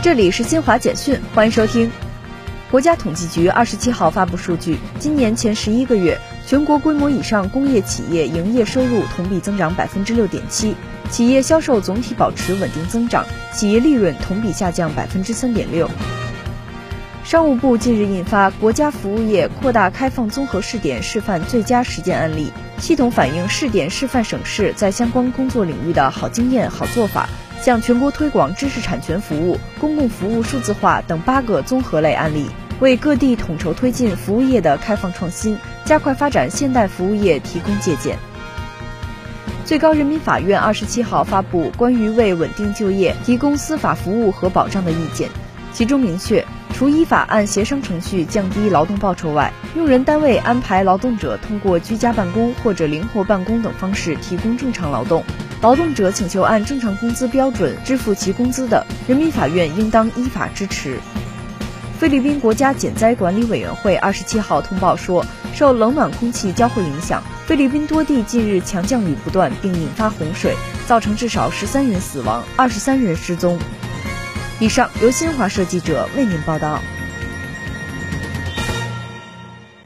这里是新华简讯，欢迎收听。国家统计局二十七号发布数据，今年前十一个月，全国规模以上工业企业营业收入同比增长百分之六点七，企业销售总体保持稳定增长，企业利润同比下降百分之三点六。商务部近日印发《国家服务业扩大开放综合试点示范最佳实践案例》，系统反映试点示范省市在相关工作领域的好经验、好做法。向全国推广知识产权服务、公共服务数字化等八个综合类案例，为各地统筹推进服务业的开放创新、加快发展现代服务业提供借鉴。最高人民法院二十七号发布关于为稳定就业提供司法服务和保障的意见，其中明确，除依法按协商程序降低劳动报酬外，用人单位安排劳动者通过居家办公或者灵活办公等方式提供正常劳动。劳动者请求按正常工资标准支付其工资的，人民法院应当依法支持。菲律宾国家减灾管理委员会二十七号通报说，受冷暖空气交汇影响，菲律宾多地近日强降雨不断，并引发洪水，造成至少十三人死亡，二十三人失踪。以上由新华社记者为您报道。